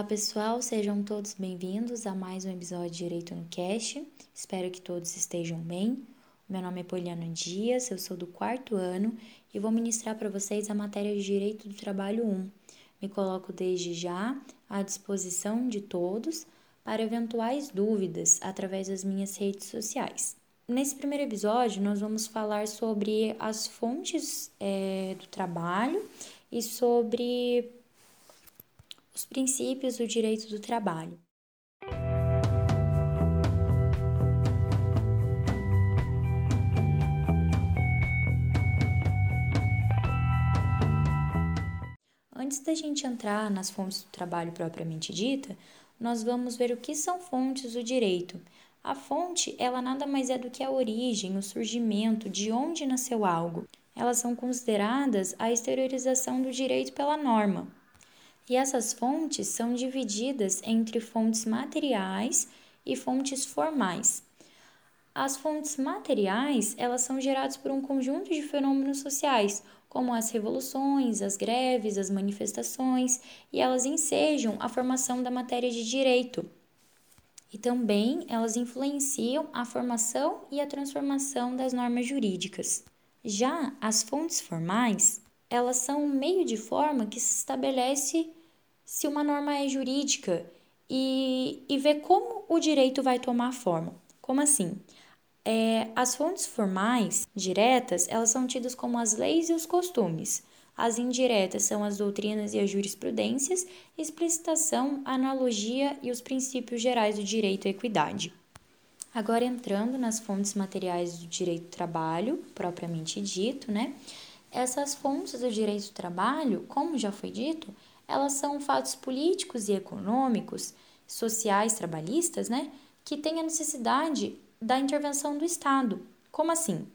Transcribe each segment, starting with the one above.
Olá pessoal, sejam todos bem-vindos a mais um episódio de Direito no Cast. Espero que todos estejam bem. Meu nome é Poliana Dias, eu sou do quarto ano e vou ministrar para vocês a matéria de Direito do Trabalho 1. Me coloco desde já à disposição de todos para eventuais dúvidas através das minhas redes sociais. Nesse primeiro episódio, nós vamos falar sobre as fontes é, do trabalho e sobre os princípios do direito do trabalho. Antes da gente entrar nas fontes do trabalho propriamente dita, nós vamos ver o que são fontes do direito. A fonte, ela nada mais é do que a origem, o surgimento, de onde nasceu algo. Elas são consideradas a exteriorização do direito pela norma. E essas fontes são divididas entre fontes materiais e fontes formais. As fontes materiais, elas são geradas por um conjunto de fenômenos sociais, como as revoluções, as greves, as manifestações, e elas ensejam a formação da matéria de direito. E também elas influenciam a formação e a transformação das normas jurídicas. Já as fontes formais, elas são um meio de forma que se estabelece se uma norma é jurídica e, e ver como o direito vai tomar forma. Como assim? É, as fontes formais diretas, elas são tidas como as leis e os costumes. As indiretas são as doutrinas e as jurisprudências, explicitação, analogia e os princípios gerais do direito à equidade. Agora entrando nas fontes materiais do direito do trabalho, propriamente dito, né? Essas fontes do direito do trabalho, como já foi dito, elas são fatos políticos e econômicos, sociais, trabalhistas, né, que têm a necessidade da intervenção do Estado. Como assim?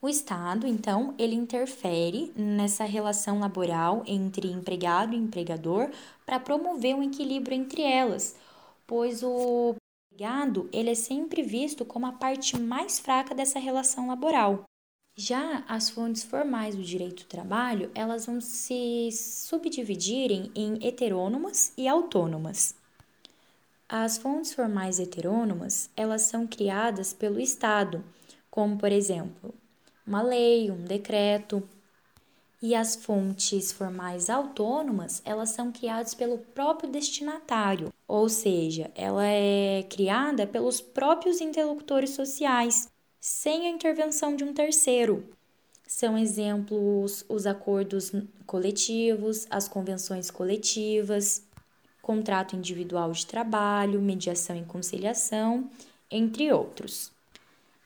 O Estado, então, ele interfere nessa relação laboral entre empregado e empregador para promover um equilíbrio entre elas, pois o empregado ele é sempre visto como a parte mais fraca dessa relação laboral. Já as fontes formais do direito do trabalho, elas vão se subdividirem em heterônomas e autônomas. As fontes formais heterônomas, elas são criadas pelo Estado, como por exemplo, uma lei, um decreto. E as fontes formais autônomas, elas são criadas pelo próprio destinatário, ou seja, ela é criada pelos próprios interlocutores sociais, sem a intervenção de um terceiro. São exemplos os acordos coletivos, as convenções coletivas, contrato individual de trabalho, mediação e conciliação, entre outros.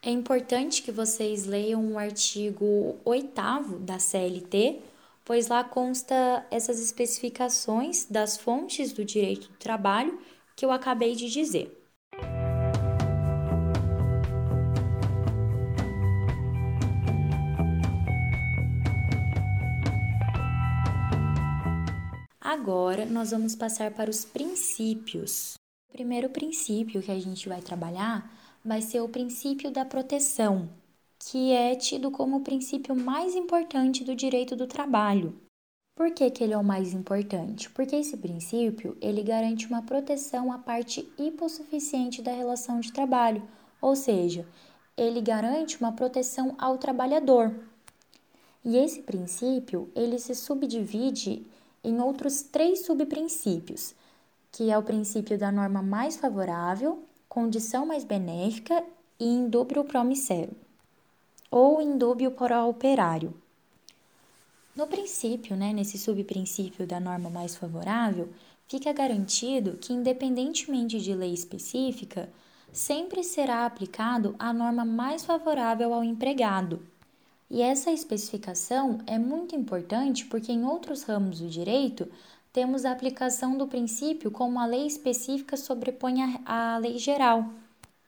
É importante que vocês leiam o artigo 8 da CLT, pois lá consta essas especificações das fontes do direito do trabalho que eu acabei de dizer. Agora nós vamos passar para os princípios. O primeiro princípio que a gente vai trabalhar vai ser o princípio da proteção, que é tido como o princípio mais importante do direito do trabalho. Por que, que ele é o mais importante? Porque esse princípio ele garante uma proteção à parte hipossuficiente da relação de trabalho, ou seja, ele garante uma proteção ao trabalhador. E esse princípio ele se subdivide em outros três subprincípios, que é o princípio da norma mais favorável, condição mais benéfica e indúbio pro misero, ou indúbio para operário. No princípio, né, nesse subprincípio da norma mais favorável, fica garantido que, independentemente de lei específica, sempre será aplicado a norma mais favorável ao empregado, e essa especificação é muito importante porque em outros ramos do direito temos a aplicação do princípio como a lei específica sobrepõe a, lei geral.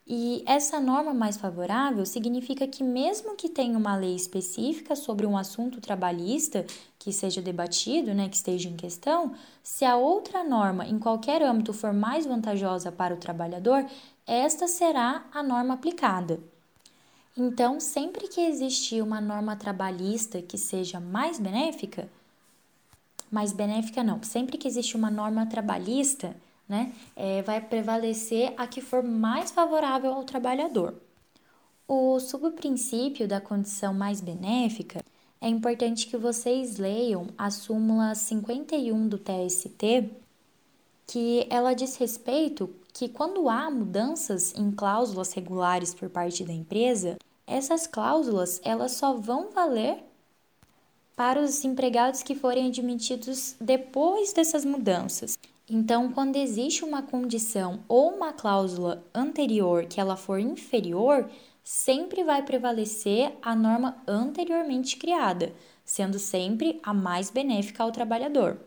E essa norma mais favorável significa que, mesmo que tenha uma lei específica sobre um assunto trabalhista que seja debatido, né, que esteja em questão, se a outra norma em qualquer âmbito for mais vantajosa para o trabalhador, esta será a norma aplicada. Então, sempre que existir uma norma trabalhista que seja mais benéfica, mais benéfica, não. Sempre que existe uma norma trabalhista, né, é, vai prevalecer a que for mais favorável ao trabalhador. O subprincípio da condição mais benéfica é importante que vocês leiam a súmula 51 do TST, que ela diz respeito que quando há mudanças em cláusulas regulares por parte da empresa, essas cláusulas elas só vão valer para os empregados que forem admitidos depois dessas mudanças. Então, quando existe uma condição ou uma cláusula anterior que ela for inferior, sempre vai prevalecer a norma anteriormente criada, sendo sempre a mais benéfica ao trabalhador.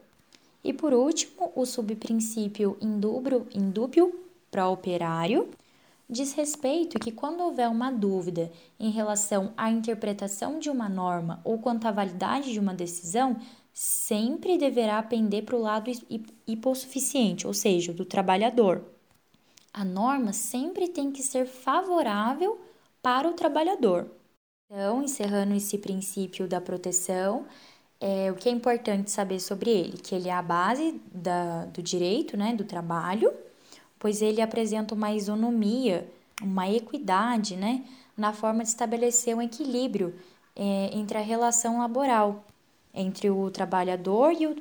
E por último, o subprincípio indúbio, indúbio para operário diz respeito que quando houver uma dúvida em relação à interpretação de uma norma ou quanto à validade de uma decisão, sempre deverá pender para o lado hipossuficiente, ou seja, do trabalhador. A norma sempre tem que ser favorável para o trabalhador. Então, encerrando esse princípio da proteção, é, o que é importante saber sobre ele? Que ele é a base da, do direito né, do trabalho, pois ele apresenta uma isonomia, uma equidade né, na forma de estabelecer um equilíbrio é, entre a relação laboral, entre o trabalhador e o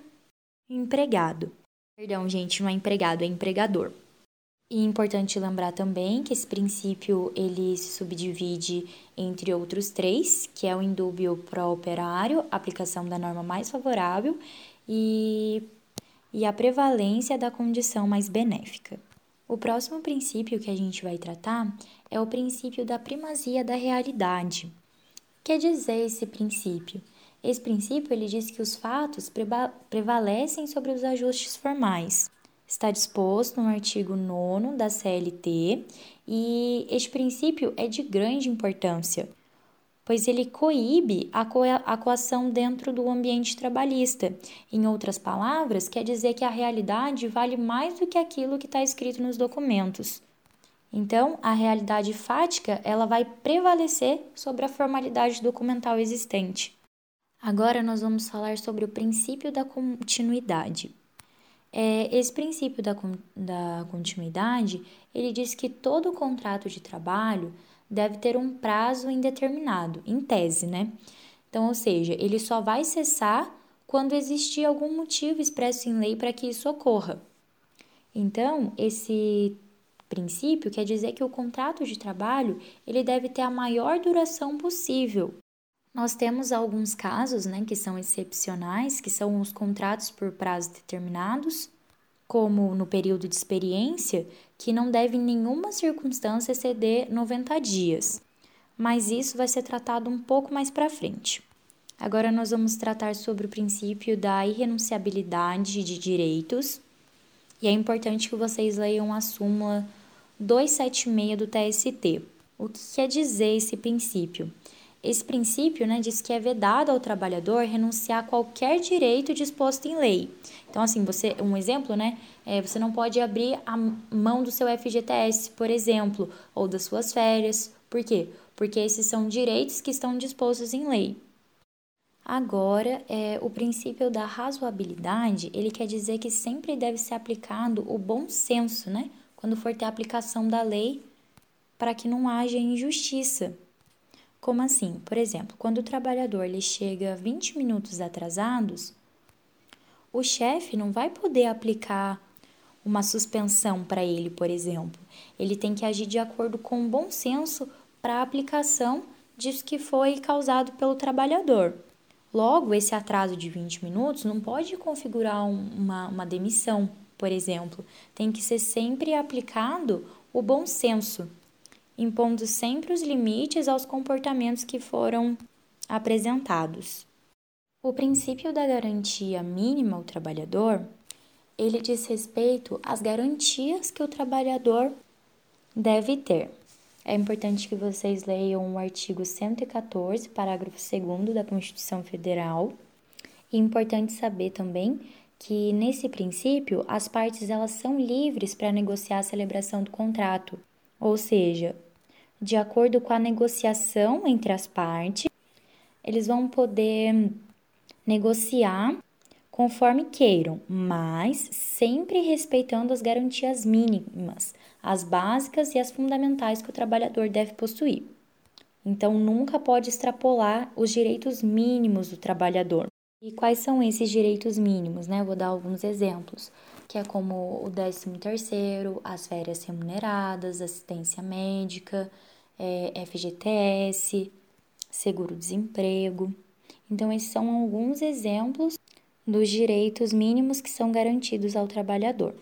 empregado. Perdão, gente, não é empregado, é empregador. E importante lembrar também que esse princípio ele se subdivide entre outros três, que é o indúbio pró-operário, aplicação da norma mais favorável e, e a prevalência da condição mais benéfica. O próximo princípio que a gente vai tratar é o princípio da primazia da realidade. Quer dizer esse princípio? Esse princípio ele diz que os fatos prevalecem sobre os ajustes formais está disposto no artigo 9 da CLT e este princípio é de grande importância, pois ele coíbe a, co a coação dentro do ambiente trabalhista. Em outras palavras, quer dizer que a realidade vale mais do que aquilo que está escrito nos documentos. Então, a realidade fática ela vai prevalecer sobre a formalidade documental existente. Agora nós vamos falar sobre o princípio da continuidade. É, esse princípio da, da continuidade, ele diz que todo contrato de trabalho deve ter um prazo indeterminado, em tese, né? Então, ou seja, ele só vai cessar quando existir algum motivo expresso em lei para que isso ocorra. Então, esse princípio quer dizer que o contrato de trabalho ele deve ter a maior duração possível. Nós temos alguns casos, né, que são excepcionais, que são os contratos por prazos determinados, como no período de experiência, que não deve em nenhuma circunstância exceder 90 dias. Mas isso vai ser tratado um pouco mais para frente. Agora nós vamos tratar sobre o princípio da irrenunciabilidade de direitos. E é importante que vocês leiam a súmula 276 do TST. O que quer dizer esse princípio? Esse princípio né, diz que é vedado ao trabalhador renunciar a qualquer direito disposto em lei. Então, assim, você, um exemplo, né? É, você não pode abrir a mão do seu FGTS, por exemplo, ou das suas férias. Por quê? Porque esses são direitos que estão dispostos em lei. Agora, é, o princípio da razoabilidade, ele quer dizer que sempre deve ser aplicado o bom senso, né? Quando for ter aplicação da lei, para que não haja injustiça. Como assim? Por exemplo, quando o trabalhador ele chega 20 minutos atrasados, o chefe não vai poder aplicar uma suspensão para ele, por exemplo. Ele tem que agir de acordo com o bom senso para a aplicação disso que foi causado pelo trabalhador. Logo, esse atraso de 20 minutos não pode configurar uma, uma demissão, por exemplo. Tem que ser sempre aplicado o bom senso impondo sempre os limites aos comportamentos que foram apresentados. O princípio da garantia mínima ao trabalhador, ele diz respeito às garantias que o trabalhador deve ter. É importante que vocês leiam o artigo 114, parágrafo 2 da Constituição Federal. E é importante saber também que nesse princípio as partes elas são livres para negociar a celebração do contrato, ou seja, de acordo com a negociação entre as partes, eles vão poder negociar conforme queiram, mas sempre respeitando as garantias mínimas, as básicas e as fundamentais que o trabalhador deve possuir. Então, nunca pode extrapolar os direitos mínimos do trabalhador. E quais são esses direitos mínimos, né? vou dar alguns exemplos, que é como o 13 terceiro, as férias remuneradas, assistência médica, é, FGTS, seguro-desemprego. Então, esses são alguns exemplos dos direitos mínimos que são garantidos ao trabalhador.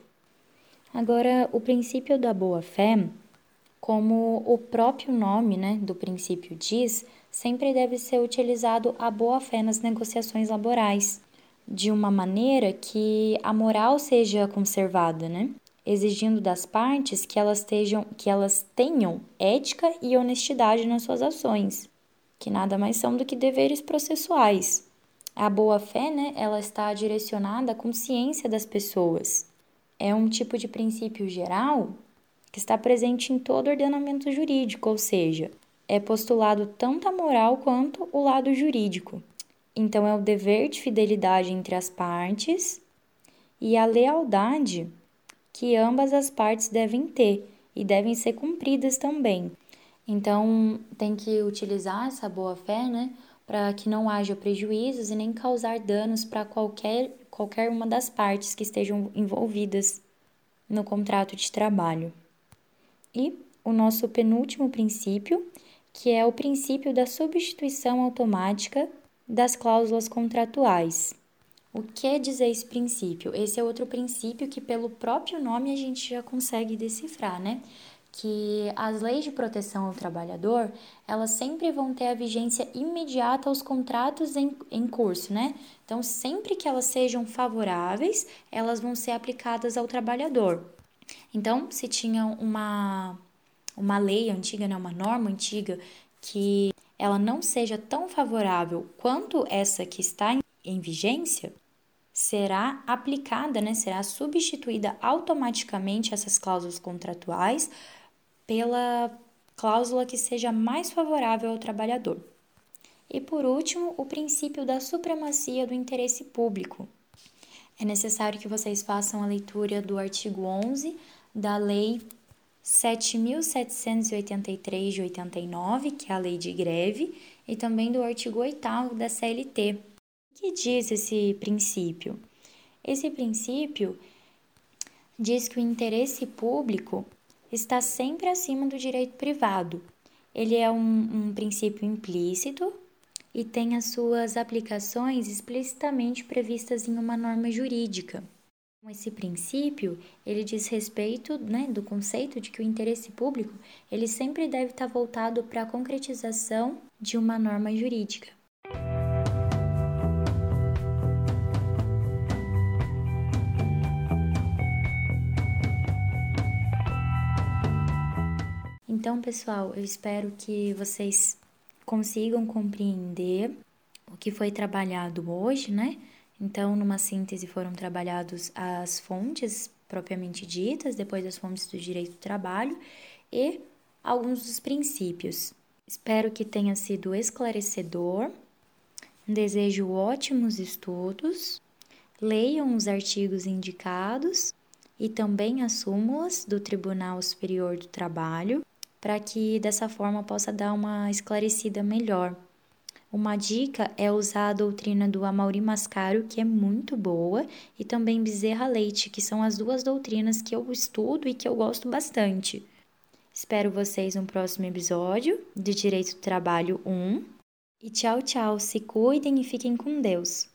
Agora, o princípio da boa-fé, como o próprio nome né, do princípio diz, sempre deve ser utilizado a boa-fé nas negociações laborais, de uma maneira que a moral seja conservada, né? exigindo das partes que elas, estejam, que elas tenham ética e honestidade nas suas ações, que nada mais são do que deveres processuais. A boa-fé, né, ela está direcionada à consciência das pessoas. É um tipo de princípio geral que está presente em todo ordenamento jurídico, ou seja, é postulado tanto a moral quanto o lado jurídico. Então, é o dever de fidelidade entre as partes e a lealdade que ambas as partes devem ter e devem ser cumpridas também. Então, tem que utilizar essa boa-fé, né, para que não haja prejuízos e nem causar danos para qualquer, qualquer uma das partes que estejam envolvidas no contrato de trabalho. E o nosso penúltimo princípio, que é o princípio da substituição automática das cláusulas contratuais. O que dizer esse princípio? Esse é outro princípio que, pelo próprio nome, a gente já consegue decifrar, né? Que as leis de proteção ao trabalhador, elas sempre vão ter a vigência imediata aos contratos em, em curso, né? Então, sempre que elas sejam favoráveis, elas vão ser aplicadas ao trabalhador. Então, se tinha uma, uma lei antiga, né, uma norma antiga, que ela não seja tão favorável quanto essa que está em, vigência, será aplicada, né, será substituída automaticamente essas cláusulas contratuais pela cláusula que seja mais favorável ao trabalhador. E por último, o princípio da supremacia do interesse público. É necessário que vocês façam a leitura do artigo 11 da Lei 7.783 de 89, que é a lei de greve, e também do artigo 8 da CLT, que diz esse princípio? Esse princípio diz que o interesse público está sempre acima do direito privado. Ele é um, um princípio implícito e tem as suas aplicações explicitamente previstas em uma norma jurídica. Esse princípio, ele diz respeito né, do conceito de que o interesse público ele sempre deve estar voltado para a concretização de uma norma jurídica. Então, pessoal, eu espero que vocês consigam compreender o que foi trabalhado hoje, né? Então, numa síntese, foram trabalhados as fontes propriamente ditas, depois as fontes do direito do trabalho e alguns dos princípios. Espero que tenha sido esclarecedor. Desejo ótimos estudos. Leiam os artigos indicados e também as súmulas do Tribunal Superior do Trabalho para que dessa forma possa dar uma esclarecida melhor. Uma dica é usar a doutrina do Amauri Mascaro, que é muito boa, e também Bezerra Leite, que são as duas doutrinas que eu estudo e que eu gosto bastante. Espero vocês no próximo episódio de Direito do Trabalho 1. E tchau, tchau. Se cuidem e fiquem com Deus.